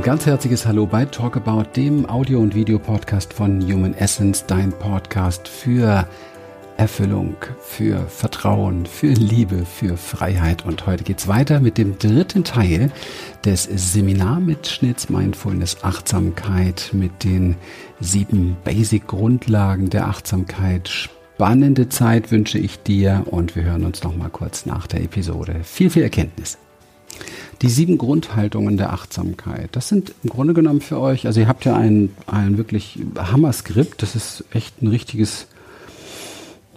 Ein ganz herzliches Hallo bei Talk About, dem Audio- und Videopodcast von Human Essence, dein Podcast für Erfüllung, für Vertrauen, für Liebe, für Freiheit. Und heute geht's weiter mit dem dritten Teil des Seminarmitschnitts Mindfulness Achtsamkeit mit den sieben Basic-Grundlagen der Achtsamkeit. Spannende Zeit wünsche ich dir und wir hören uns noch mal kurz nach der Episode. Viel, viel Erkenntnis. Die sieben Grundhaltungen der Achtsamkeit. Das sind im Grunde genommen für euch, also ihr habt ja ein, ein wirklich Hammer-Skript. Das ist echt ein richtiges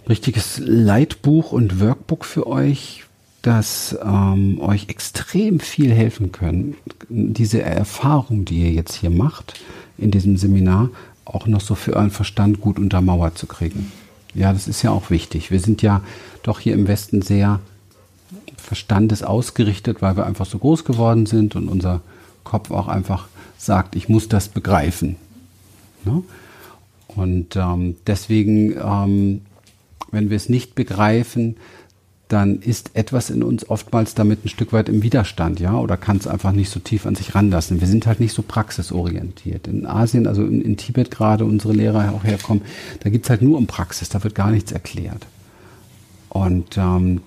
richtiges Leitbuch und Workbook für euch, das ähm, euch extrem viel helfen können, diese Erfahrung, die ihr jetzt hier macht in diesem Seminar, auch noch so für euren Verstand gut untermauert zu kriegen. Ja, das ist ja auch wichtig. Wir sind ja doch hier im Westen sehr verstandesausgerichtet, weil wir einfach so groß geworden sind und unser Kopf auch einfach sagt, ich muss das begreifen. Ne? Und ähm, deswegen ähm, wenn wir es nicht begreifen, dann ist etwas in uns oftmals damit ein Stück weit im Widerstand, ja, oder kann es einfach nicht so tief an sich ranlassen. Wir sind halt nicht so praxisorientiert. In Asien, also in, in Tibet gerade, unsere Lehrer auch herkommen, da geht es halt nur um Praxis, da wird gar nichts erklärt. Und ähm,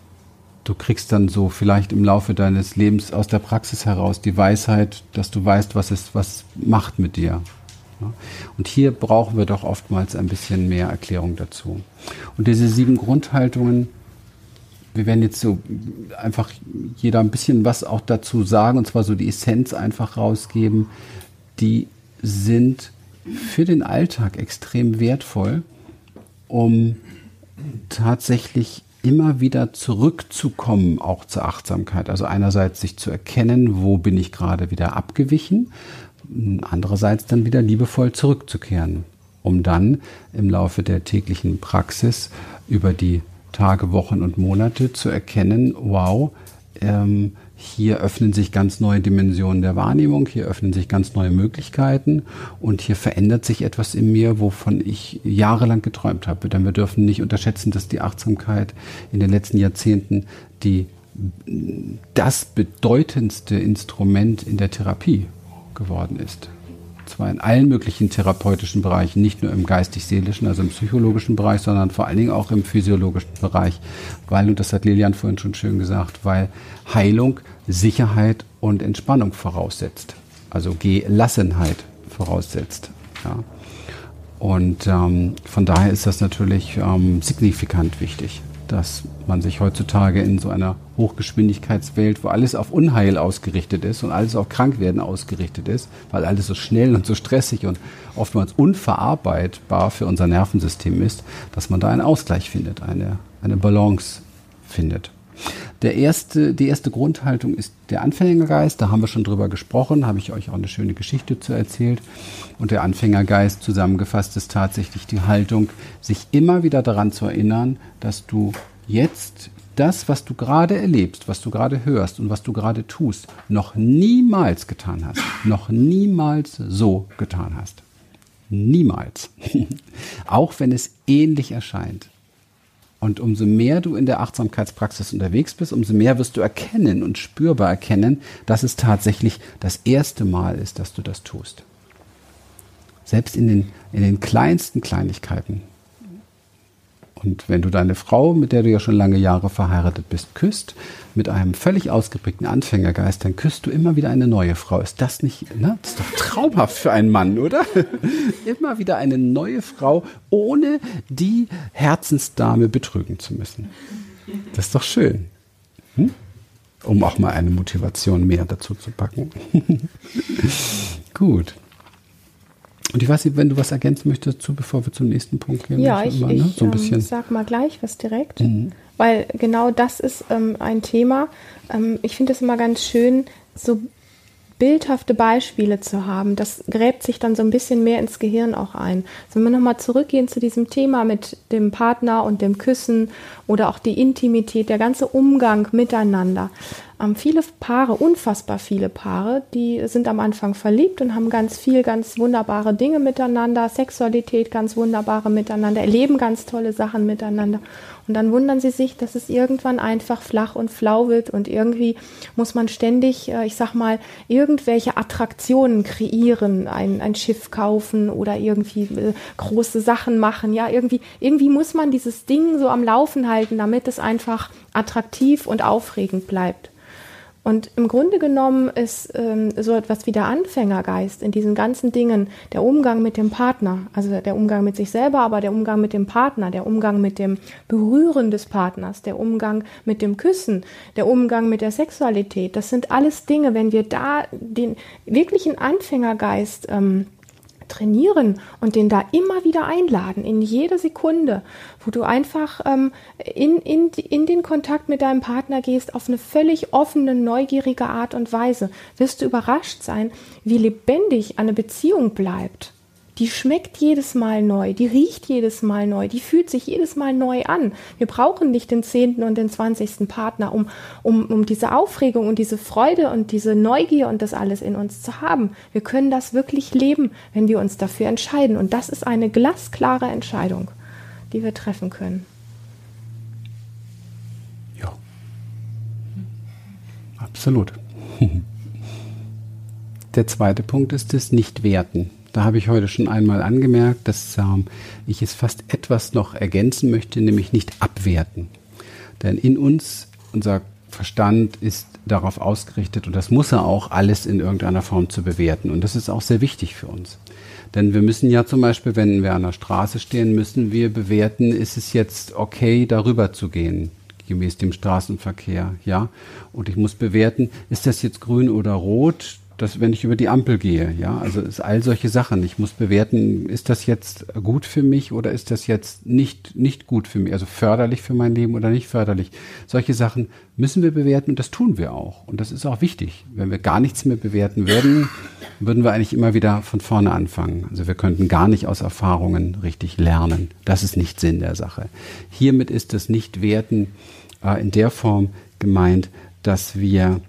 du kriegst dann so vielleicht im Laufe deines Lebens aus der Praxis heraus die Weisheit, dass du weißt, was es was macht mit dir. Und hier brauchen wir doch oftmals ein bisschen mehr Erklärung dazu. Und diese sieben Grundhaltungen, wir werden jetzt so einfach jeder ein bisschen was auch dazu sagen, und zwar so die Essenz einfach rausgeben, die sind für den Alltag extrem wertvoll, um tatsächlich immer wieder zurückzukommen, auch zur Achtsamkeit. Also einerseits sich zu erkennen, wo bin ich gerade wieder abgewichen andererseits dann wieder liebevoll zurückzukehren, um dann im Laufe der täglichen Praxis über die Tage, Wochen und Monate zu erkennen, wow, ähm, hier öffnen sich ganz neue Dimensionen der Wahrnehmung, hier öffnen sich ganz neue Möglichkeiten und hier verändert sich etwas in mir, wovon ich jahrelang geträumt habe. Denn wir dürfen nicht unterschätzen, dass die Achtsamkeit in den letzten Jahrzehnten die das bedeutendste Instrument in der Therapie geworden ist. Zwar in allen möglichen therapeutischen Bereichen, nicht nur im geistig-seelischen, also im psychologischen Bereich, sondern vor allen Dingen auch im physiologischen Bereich, weil, und das hat Lilian vorhin schon schön gesagt, weil Heilung Sicherheit und Entspannung voraussetzt. Also Gelassenheit voraussetzt. Ja. Und ähm, von daher ist das natürlich ähm, signifikant wichtig dass man sich heutzutage in so einer Hochgeschwindigkeitswelt, wo alles auf Unheil ausgerichtet ist und alles auf Krankwerden ausgerichtet ist, weil alles so schnell und so stressig und oftmals unverarbeitbar für unser Nervensystem ist, dass man da einen Ausgleich findet, eine, eine Balance findet. Der erste, die erste Grundhaltung ist der Anfängergeist. Da haben wir schon drüber gesprochen, habe ich euch auch eine schöne Geschichte zu erzählt. Und der Anfängergeist zusammengefasst ist tatsächlich die Haltung, sich immer wieder daran zu erinnern, dass du jetzt das, was du gerade erlebst, was du gerade hörst und was du gerade tust, noch niemals getan hast. Noch niemals so getan hast. Niemals. Auch wenn es ähnlich erscheint. Und umso mehr du in der Achtsamkeitspraxis unterwegs bist, umso mehr wirst du erkennen und spürbar erkennen, dass es tatsächlich das erste Mal ist, dass du das tust. Selbst in den, in den kleinsten Kleinigkeiten und wenn du deine Frau, mit der du ja schon lange Jahre verheiratet bist, küsst, mit einem völlig ausgeprägten Anfängergeist, dann küsst du immer wieder eine neue Frau. Ist das nicht, ne? Das ist doch traumhaft für einen Mann, oder? immer wieder eine neue Frau, ohne die Herzensdame betrügen zu müssen. Das ist doch schön. Hm? Um auch mal eine Motivation mehr dazu zu packen. Gut. Und ich weiß nicht, wenn du was ergänzen möchtest dazu, bevor wir zum nächsten Punkt gehen. Ja, ich, immer, ne? so ein bisschen. Ähm, sag mal gleich was direkt, mhm. weil genau das ist ähm, ein Thema. Ähm, ich finde es immer ganz schön, so bildhafte Beispiele zu haben. Das gräbt sich dann so ein bisschen mehr ins Gehirn auch ein. Also wenn wir nochmal zurückgehen zu diesem Thema mit dem Partner und dem Küssen oder auch die Intimität, der ganze Umgang miteinander. Ähm, viele Paare, unfassbar viele Paare, die sind am Anfang verliebt und haben ganz viel, ganz wunderbare Dinge miteinander, Sexualität ganz wunderbare miteinander, erleben ganz tolle Sachen miteinander. Und dann wundern sie sich, dass es irgendwann einfach flach und flau wird und irgendwie muss man ständig, äh, ich sag mal, irgendwelche Attraktionen kreieren, ein, ein Schiff kaufen oder irgendwie äh, große Sachen machen. Ja, irgendwie, irgendwie muss man dieses Ding so am Laufen halten, damit es einfach attraktiv und aufregend bleibt. Und im Grunde genommen ist ähm, so etwas wie der Anfängergeist in diesen ganzen Dingen, der Umgang mit dem Partner, also der Umgang mit sich selber, aber der Umgang mit dem Partner, der Umgang mit dem Berühren des Partners, der Umgang mit dem Küssen, der Umgang mit der Sexualität, das sind alles Dinge, wenn wir da den wirklichen Anfängergeist ähm, trainieren und den da immer wieder einladen, in jede Sekunde, wo du einfach ähm, in, in, in den Kontakt mit deinem Partner gehst, auf eine völlig offene, neugierige Art und Weise, wirst du überrascht sein, wie lebendig eine Beziehung bleibt die schmeckt jedes Mal neu, die riecht jedes Mal neu, die fühlt sich jedes Mal neu an. Wir brauchen nicht den zehnten und den zwanzigsten Partner, um, um, um diese Aufregung und diese Freude und diese Neugier und das alles in uns zu haben. Wir können das wirklich leben, wenn wir uns dafür entscheiden. Und das ist eine glasklare Entscheidung, die wir treffen können. Ja, absolut. Der zweite Punkt ist das Nichtwerten. Da habe ich heute schon einmal angemerkt, dass ähm, ich es fast etwas noch ergänzen möchte, nämlich nicht abwerten. Denn in uns, unser Verstand ist darauf ausgerichtet und das muss er auch, alles in irgendeiner Form zu bewerten. Und das ist auch sehr wichtig für uns. Denn wir müssen ja zum Beispiel, wenn wir an der Straße stehen, müssen wir bewerten, ist es jetzt okay, darüber zu gehen, gemäß dem Straßenverkehr, ja? Und ich muss bewerten, ist das jetzt grün oder rot? Dass wenn ich über die Ampel gehe, ja, also es all solche Sachen. Ich muss bewerten, ist das jetzt gut für mich oder ist das jetzt nicht nicht gut für mich, also förderlich für mein Leben oder nicht förderlich. Solche Sachen müssen wir bewerten und das tun wir auch und das ist auch wichtig. Wenn wir gar nichts mehr bewerten würden, würden wir eigentlich immer wieder von vorne anfangen. Also wir könnten gar nicht aus Erfahrungen richtig lernen. Das ist nicht Sinn der Sache. Hiermit ist das Nichtwerten äh, in der Form gemeint, dass wir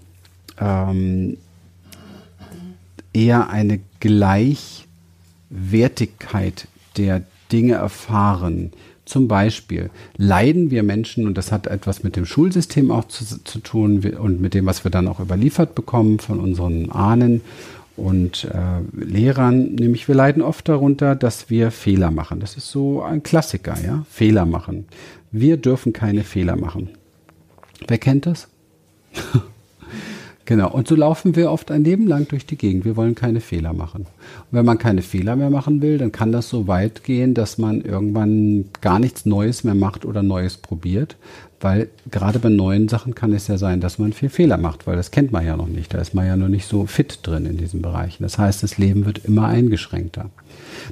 ähm, eher eine Gleichwertigkeit der Dinge erfahren. Zum Beispiel leiden wir Menschen, und das hat etwas mit dem Schulsystem auch zu, zu tun und mit dem, was wir dann auch überliefert bekommen von unseren Ahnen und äh, Lehrern, nämlich wir leiden oft darunter, dass wir Fehler machen. Das ist so ein Klassiker, ja, Fehler machen. Wir dürfen keine Fehler machen. Wer kennt das? Genau, und so laufen wir oft ein Leben lang durch die Gegend. Wir wollen keine Fehler machen. Und wenn man keine Fehler mehr machen will, dann kann das so weit gehen, dass man irgendwann gar nichts Neues mehr macht oder Neues probiert. Weil gerade bei neuen Sachen kann es ja sein, dass man viel Fehler macht, weil das kennt man ja noch nicht. Da ist man ja noch nicht so fit drin in diesen Bereichen. Das heißt, das Leben wird immer eingeschränkter.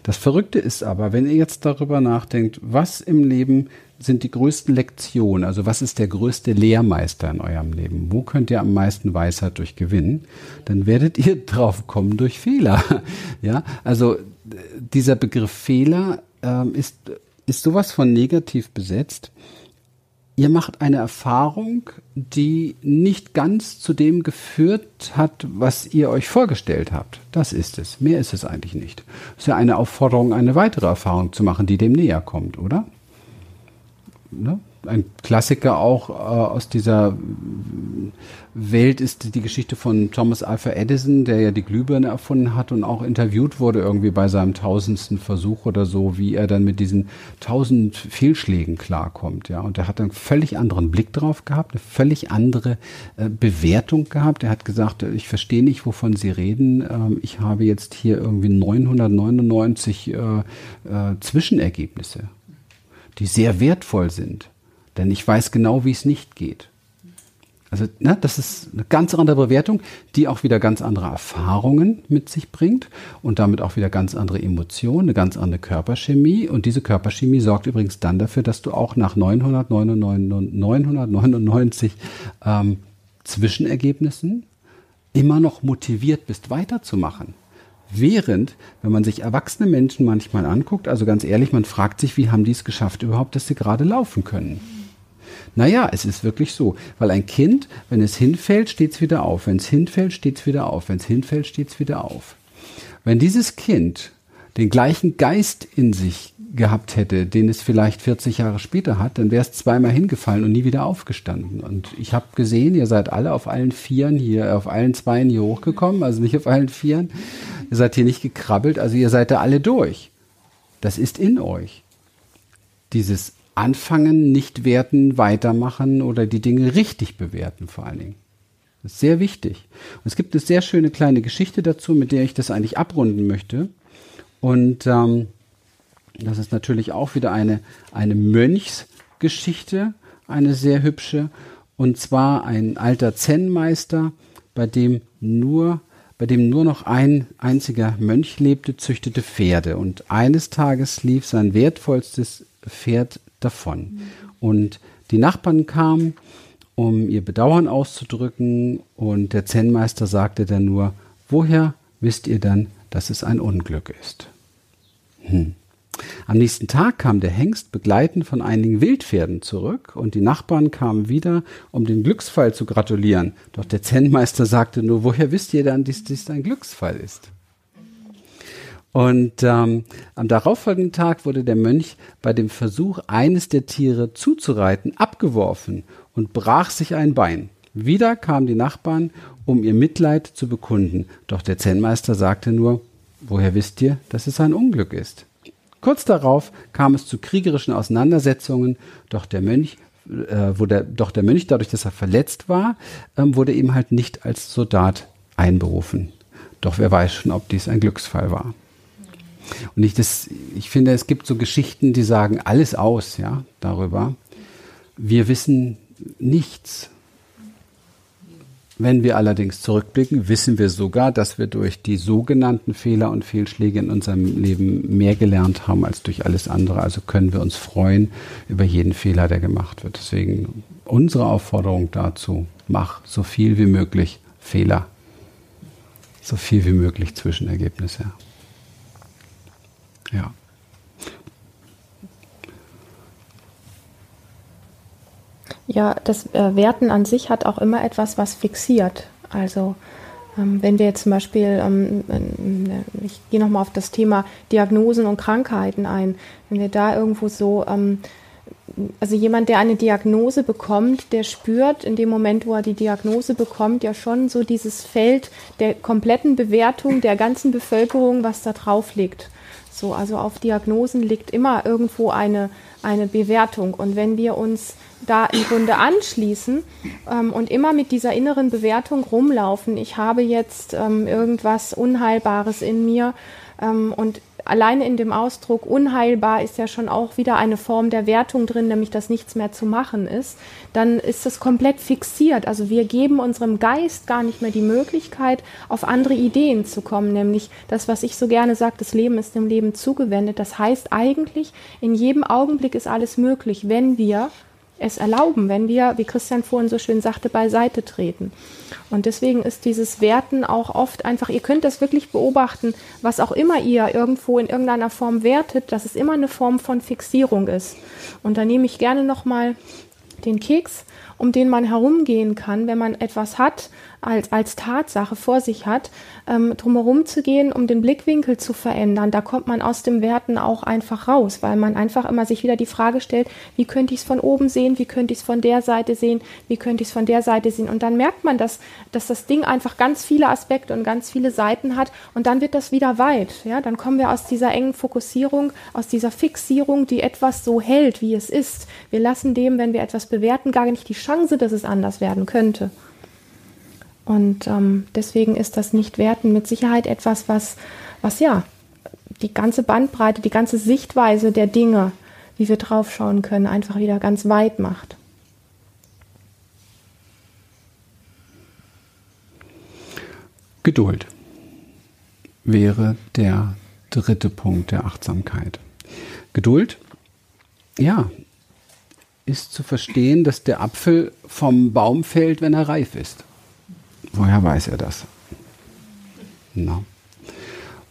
Das Verrückte ist aber, wenn ihr jetzt darüber nachdenkt, was im Leben sind die größten Lektionen? Also was ist der größte Lehrmeister in eurem Leben? Wo könnt ihr am meisten Weisheit durch gewinnen? Dann werdet ihr drauf kommen durch Fehler. Ja, also dieser Begriff Fehler ähm, ist, ist sowas von negativ besetzt. Ihr macht eine Erfahrung, die nicht ganz zu dem geführt hat, was ihr euch vorgestellt habt. Das ist es. Mehr ist es eigentlich nicht. Es ist ja eine Aufforderung, eine weitere Erfahrung zu machen, die dem näher kommt, oder? Ne, ein Klassiker auch äh, aus dieser Welt ist die Geschichte von Thomas Alpha Edison, der ja die Glühbirne erfunden hat und auch interviewt wurde irgendwie bei seinem tausendsten Versuch oder so, wie er dann mit diesen tausend Fehlschlägen klarkommt, ja. Und er hat einen völlig anderen Blick drauf gehabt, eine völlig andere äh, Bewertung gehabt. Er hat gesagt, ich verstehe nicht, wovon Sie reden. Ähm, ich habe jetzt hier irgendwie 999 äh, äh, Zwischenergebnisse die sehr wertvoll sind. Denn ich weiß genau, wie es nicht geht. Also, ne, das ist eine ganz andere Bewertung, die auch wieder ganz andere Erfahrungen mit sich bringt und damit auch wieder ganz andere Emotionen, eine ganz andere Körperchemie. Und diese Körperchemie sorgt übrigens dann dafür, dass du auch nach 999, 999 ähm, Zwischenergebnissen immer noch motiviert bist, weiterzumachen. Während, wenn man sich erwachsene Menschen manchmal anguckt, also ganz ehrlich, man fragt sich, wie haben die es geschafft überhaupt, dass sie gerade laufen können? Naja, es ist wirklich so, weil ein Kind, wenn es hinfällt, steht es wieder auf. Wenn es hinfällt, steht es wieder auf. Wenn es hinfällt, steht es wieder auf. Wenn dieses Kind den gleichen Geist in sich gehabt hätte, den es vielleicht 40 Jahre später hat, dann wäre es zweimal hingefallen und nie wieder aufgestanden. Und ich habe gesehen, ihr seid alle auf allen Vieren hier, auf allen Zweien hier hochgekommen, also nicht auf allen Vieren. Ihr seid hier nicht gekrabbelt, also ihr seid da alle durch. Das ist in euch. Dieses Anfangen, nicht werten, weitermachen oder die Dinge richtig bewerten vor allen Dingen. Das ist sehr wichtig. Und es gibt eine sehr schöne kleine Geschichte dazu, mit der ich das eigentlich abrunden möchte. Und ähm, das ist natürlich auch wieder eine, eine Mönchsgeschichte, eine sehr hübsche. Und zwar ein alter Zen-Meister, bei dem nur bei dem nur noch ein einziger Mönch lebte, züchtete Pferde. Und eines Tages lief sein wertvollstes Pferd davon. Und die Nachbarn kamen, um ihr Bedauern auszudrücken, und der Zen-Meister sagte dann nur, woher wisst ihr dann, dass es ein Unglück ist? Hm. Am nächsten Tag kam der Hengst begleitend von einigen Wildpferden zurück und die Nachbarn kamen wieder, um den Glücksfall zu gratulieren. Doch der Zen-Meister sagte nur, woher wisst ihr dann, dass dies ein Glücksfall ist? Und ähm, am darauffolgenden Tag wurde der Mönch bei dem Versuch, eines der Tiere zuzureiten, abgeworfen und brach sich ein Bein. Wieder kamen die Nachbarn, um ihr Mitleid zu bekunden. Doch der Zen-Meister sagte nur, woher wisst ihr, dass es ein Unglück ist? Kurz darauf kam es zu kriegerischen Auseinandersetzungen, doch der Mönch äh, der, doch der Mönch, dadurch, dass er verletzt war, ähm, wurde eben halt nicht als Soldat einberufen. Doch wer weiß schon, ob dies ein Glücksfall war. Und ich, das, ich finde, es gibt so Geschichten, die sagen alles aus, ja, darüber. Wir wissen nichts. Wenn wir allerdings zurückblicken, wissen wir sogar, dass wir durch die sogenannten Fehler und Fehlschläge in unserem Leben mehr gelernt haben als durch alles andere. Also können wir uns freuen über jeden Fehler, der gemacht wird. Deswegen unsere Aufforderung dazu, mach so viel wie möglich Fehler. So viel wie möglich Zwischenergebnisse. Ja. Ja, das äh, Werten an sich hat auch immer etwas, was fixiert. Also ähm, wenn wir jetzt zum Beispiel, ähm, äh, ich gehe nochmal auf das Thema Diagnosen und Krankheiten ein, wenn wir da irgendwo so, ähm, also jemand, der eine Diagnose bekommt, der spürt in dem Moment, wo er die Diagnose bekommt, ja schon so dieses Feld der kompletten Bewertung der ganzen Bevölkerung, was da drauf liegt. So, also auf Diagnosen liegt immer irgendwo eine, eine Bewertung. Und wenn wir uns da im Grunde anschließen ähm, und immer mit dieser inneren Bewertung rumlaufen, ich habe jetzt ähm, irgendwas Unheilbares in mir ähm, und alleine in dem Ausdruck unheilbar ist ja schon auch wieder eine Form der Wertung drin, nämlich dass nichts mehr zu machen ist, dann ist das komplett fixiert. Also wir geben unserem Geist gar nicht mehr die Möglichkeit, auf andere Ideen zu kommen, nämlich das, was ich so gerne sage, das Leben ist dem Leben zugewendet. Das heißt eigentlich, in jedem Augenblick ist alles möglich, wenn wir es erlauben, wenn wir, wie Christian vorhin so schön sagte, beiseite treten. Und deswegen ist dieses Werten auch oft einfach, ihr könnt das wirklich beobachten, was auch immer ihr irgendwo in irgendeiner Form wertet, dass es immer eine Form von Fixierung ist. Und da nehme ich gerne nochmal den Keks, um den man herumgehen kann, wenn man etwas hat, als, als Tatsache vor sich hat, ähm, drumherum zu gehen, um den Blickwinkel zu verändern. Da kommt man aus dem Werten auch einfach raus, weil man einfach immer sich wieder die Frage stellt, wie könnte ich es von oben sehen, wie könnte ich es von der Seite sehen, wie könnte ich es von der Seite sehen. Und dann merkt man, dass, dass das Ding einfach ganz viele Aspekte und ganz viele Seiten hat und dann wird das wieder weit. Ja? Dann kommen wir aus dieser engen Fokussierung, aus dieser Fixierung, die etwas so hält, wie es ist. Wir lassen dem, wenn wir etwas bewerten, gar nicht die Chance, dass es anders werden könnte. Und ähm, deswegen ist das Nichtwerten mit Sicherheit etwas, was, was ja die ganze Bandbreite, die ganze Sichtweise der Dinge, wie wir draufschauen können, einfach wieder ganz weit macht. Geduld wäre der dritte Punkt der Achtsamkeit. Geduld, ja, ist zu verstehen, dass der Apfel vom Baum fällt, wenn er reif ist. Woher weiß er das? Na?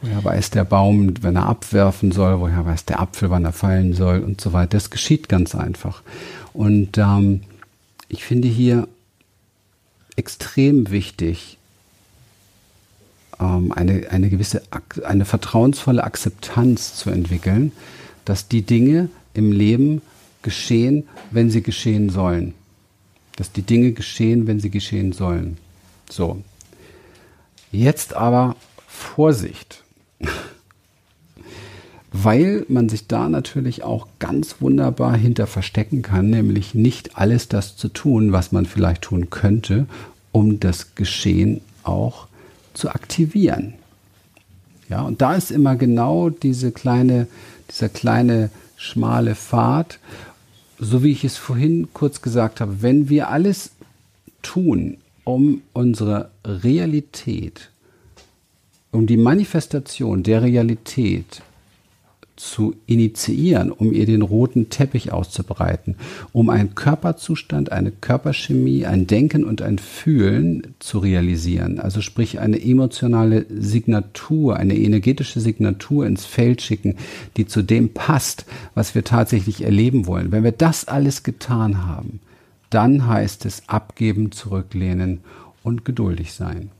Woher weiß der Baum, wenn er abwerfen soll? Woher weiß der Apfel, wann er fallen soll und so weiter? Das geschieht ganz einfach. Und ähm, ich finde hier extrem wichtig, ähm, eine, eine gewisse, eine vertrauensvolle Akzeptanz zu entwickeln, dass die Dinge im Leben geschehen, wenn sie geschehen sollen. Dass die Dinge geschehen, wenn sie geschehen sollen. So. Jetzt aber Vorsicht. Weil man sich da natürlich auch ganz wunderbar hinter verstecken kann, nämlich nicht alles das zu tun, was man vielleicht tun könnte, um das Geschehen auch zu aktivieren. Ja, und da ist immer genau diese kleine, dieser kleine schmale Pfad, so wie ich es vorhin kurz gesagt habe, wenn wir alles tun, um unsere Realität, um die Manifestation der Realität zu initiieren, um ihr den roten Teppich auszubreiten, um einen Körperzustand, eine Körperchemie, ein Denken und ein Fühlen zu realisieren. Also sprich eine emotionale Signatur, eine energetische Signatur ins Feld schicken, die zu dem passt, was wir tatsächlich erleben wollen. Wenn wir das alles getan haben, dann heißt es abgeben, zurücklehnen und geduldig sein.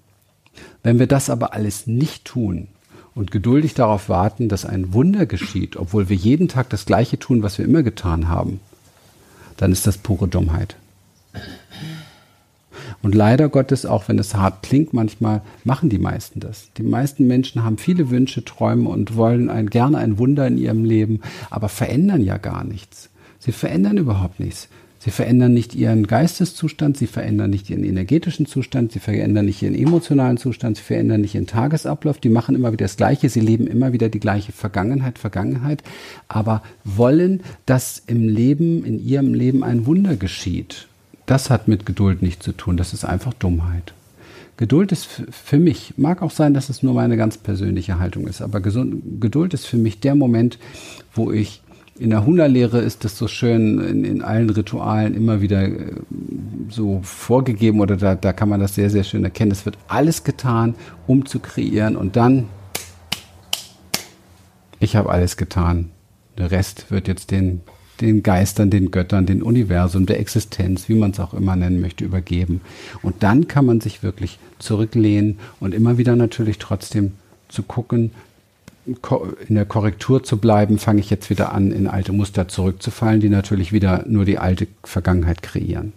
Wenn wir das aber alles nicht tun, und geduldig darauf warten, dass ein Wunder geschieht, obwohl wir jeden Tag das Gleiche tun, was wir immer getan haben, dann ist das pure Dummheit. Und leider Gottes, auch wenn es hart klingt, manchmal machen die meisten das. Die meisten Menschen haben viele Wünsche, Träume und wollen ein, gerne ein Wunder in ihrem Leben, aber verändern ja gar nichts. Sie verändern überhaupt nichts. Sie verändern nicht ihren Geisteszustand, sie verändern nicht ihren energetischen Zustand, sie verändern nicht ihren emotionalen Zustand, sie verändern nicht ihren Tagesablauf, die machen immer wieder das Gleiche, sie leben immer wieder die gleiche Vergangenheit, Vergangenheit, aber wollen, dass im Leben, in ihrem Leben ein Wunder geschieht. Das hat mit Geduld nichts zu tun, das ist einfach Dummheit. Geduld ist für mich, mag auch sein, dass es nur meine ganz persönliche Haltung ist, aber Geduld ist für mich der Moment, wo ich in der Huna-Lehre ist das so schön in, in, allen Ritualen immer wieder äh, so vorgegeben oder da, da kann man das sehr, sehr schön erkennen. Es wird alles getan, um zu kreieren und dann, ich habe alles getan. Der Rest wird jetzt den, den Geistern, den Göttern, den Universum, der Existenz, wie man es auch immer nennen möchte, übergeben. Und dann kann man sich wirklich zurücklehnen und immer wieder natürlich trotzdem zu gucken, in der Korrektur zu bleiben, fange ich jetzt wieder an, in alte Muster zurückzufallen, die natürlich wieder nur die alte Vergangenheit kreieren.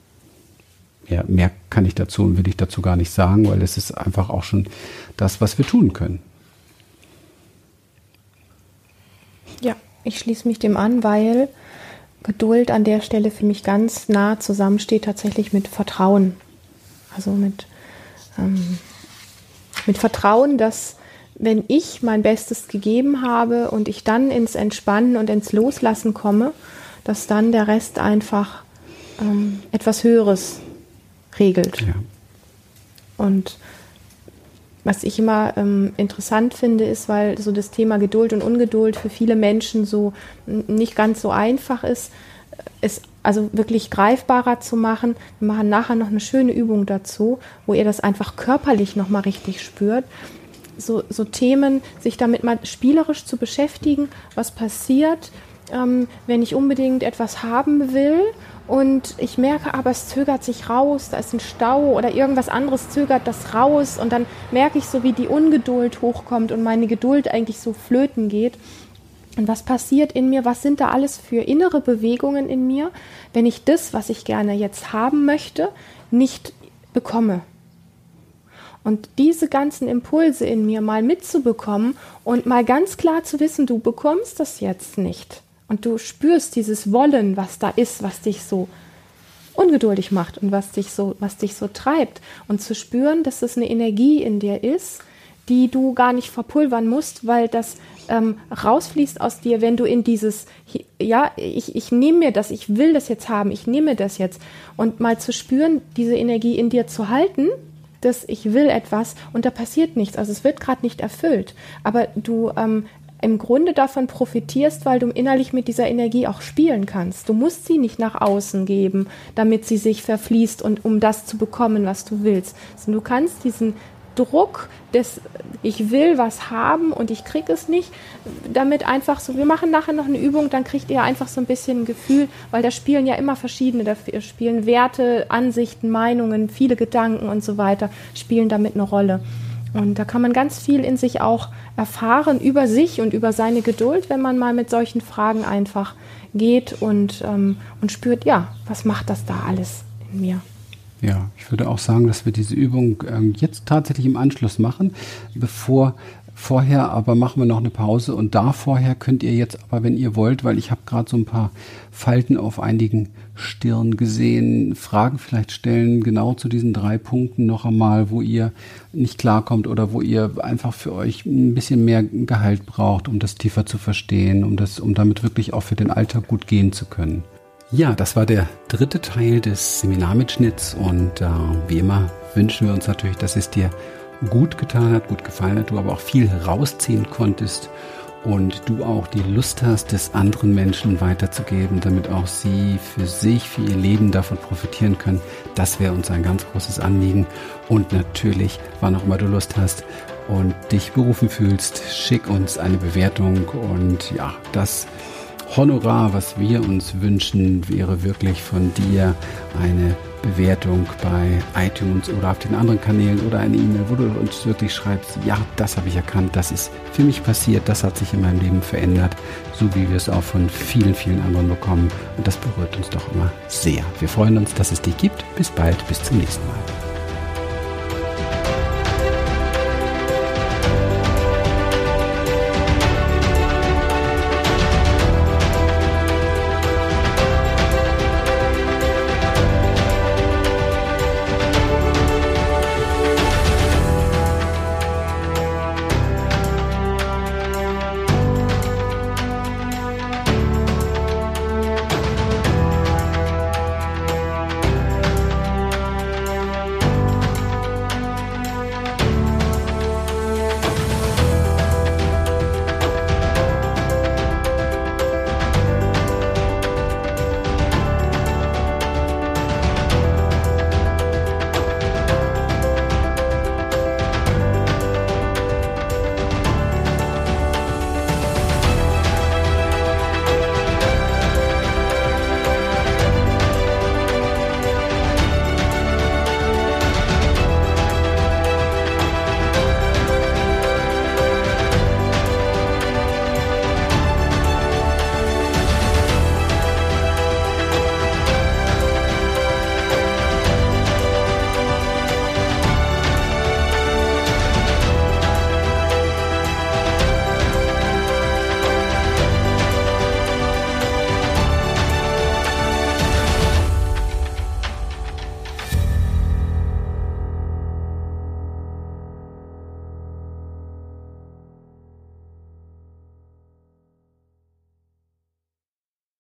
Ja, mehr kann ich dazu und will ich dazu gar nicht sagen, weil es ist einfach auch schon das, was wir tun können. Ja, ich schließe mich dem an, weil Geduld an der Stelle für mich ganz nah zusammensteht tatsächlich mit Vertrauen. Also mit, ähm, mit Vertrauen, dass wenn ich mein Bestes gegeben habe und ich dann ins Entspannen und ins Loslassen komme, dass dann der Rest einfach ähm, etwas Höheres regelt. Ja. Und was ich immer ähm, interessant finde, ist, weil so das Thema Geduld und Ungeduld für viele Menschen so nicht ganz so einfach ist, ist also wirklich greifbarer zu machen. Wir machen nachher noch eine schöne Übung dazu, wo ihr das einfach körperlich nochmal richtig spürt so, so Themen, sich damit mal spielerisch zu beschäftigen, was passiert, ähm, wenn ich unbedingt etwas haben will und ich merke aber, es zögert sich raus, da ist ein Stau oder irgendwas anderes zögert das raus und dann merke ich so, wie die Ungeduld hochkommt und meine Geduld eigentlich so flöten geht. Und was passiert in mir? Was sind da alles für innere Bewegungen in mir, wenn ich das, was ich gerne jetzt haben möchte, nicht bekomme? Und diese ganzen Impulse in mir mal mitzubekommen und mal ganz klar zu wissen, du bekommst das jetzt nicht. Und du spürst dieses Wollen, was da ist, was dich so ungeduldig macht und was dich so, was dich so treibt. Und zu spüren, dass es eine Energie in dir ist, die du gar nicht verpulvern musst, weil das ähm, rausfließt aus dir, wenn du in dieses, ja, ich, ich nehme mir das, ich will das jetzt haben, ich nehme das jetzt. Und mal zu spüren, diese Energie in dir zu halten dass ich will etwas und da passiert nichts. Also es wird gerade nicht erfüllt. Aber du ähm, im Grunde davon profitierst, weil du innerlich mit dieser Energie auch spielen kannst. Du musst sie nicht nach außen geben, damit sie sich verfließt und um das zu bekommen, was du willst. Also du kannst diesen Druck des ich will was haben und ich kriege es nicht, damit einfach so, wir machen nachher noch eine Übung, dann kriegt ihr einfach so ein bisschen ein Gefühl, weil da spielen ja immer verschiedene, da spielen Werte, Ansichten, Meinungen, viele Gedanken und so weiter, spielen damit eine Rolle. Und da kann man ganz viel in sich auch erfahren über sich und über seine Geduld, wenn man mal mit solchen Fragen einfach geht und, ähm, und spürt, ja, was macht das da alles in mir? Ja, ich würde auch sagen, dass wir diese Übung ähm, jetzt tatsächlich im Anschluss machen, bevor vorher, aber machen wir noch eine Pause und da vorher könnt ihr jetzt aber, wenn ihr wollt, weil ich habe gerade so ein paar Falten auf einigen Stirn gesehen, Fragen vielleicht stellen, genau zu diesen drei Punkten noch einmal, wo ihr nicht klarkommt oder wo ihr einfach für euch ein bisschen mehr Gehalt braucht, um das tiefer zu verstehen, um das, um damit wirklich auch für den Alltag gut gehen zu können. Ja, das war der dritte Teil des Seminarmitschnitts und äh, wie immer wünschen wir uns natürlich, dass es dir gut getan hat, gut gefallen hat, du aber auch viel rausziehen konntest und du auch die Lust hast, des anderen Menschen weiterzugeben, damit auch sie für sich, für ihr Leben davon profitieren können. Das wäre uns ein ganz großes Anliegen. Und natürlich, wann auch immer du Lust hast und dich berufen fühlst, schick uns eine Bewertung und ja, das Honorar, was wir uns wünschen, wäre wirklich von dir eine Bewertung bei iTunes oder auf den anderen Kanälen oder eine E-Mail, wo du uns wirklich schreibst, ja, das habe ich erkannt, das ist für mich passiert, das hat sich in meinem Leben verändert, so wie wir es auch von vielen, vielen anderen bekommen. Und das berührt uns doch immer sehr. Wir freuen uns, dass es dich gibt. Bis bald, bis zum nächsten Mal.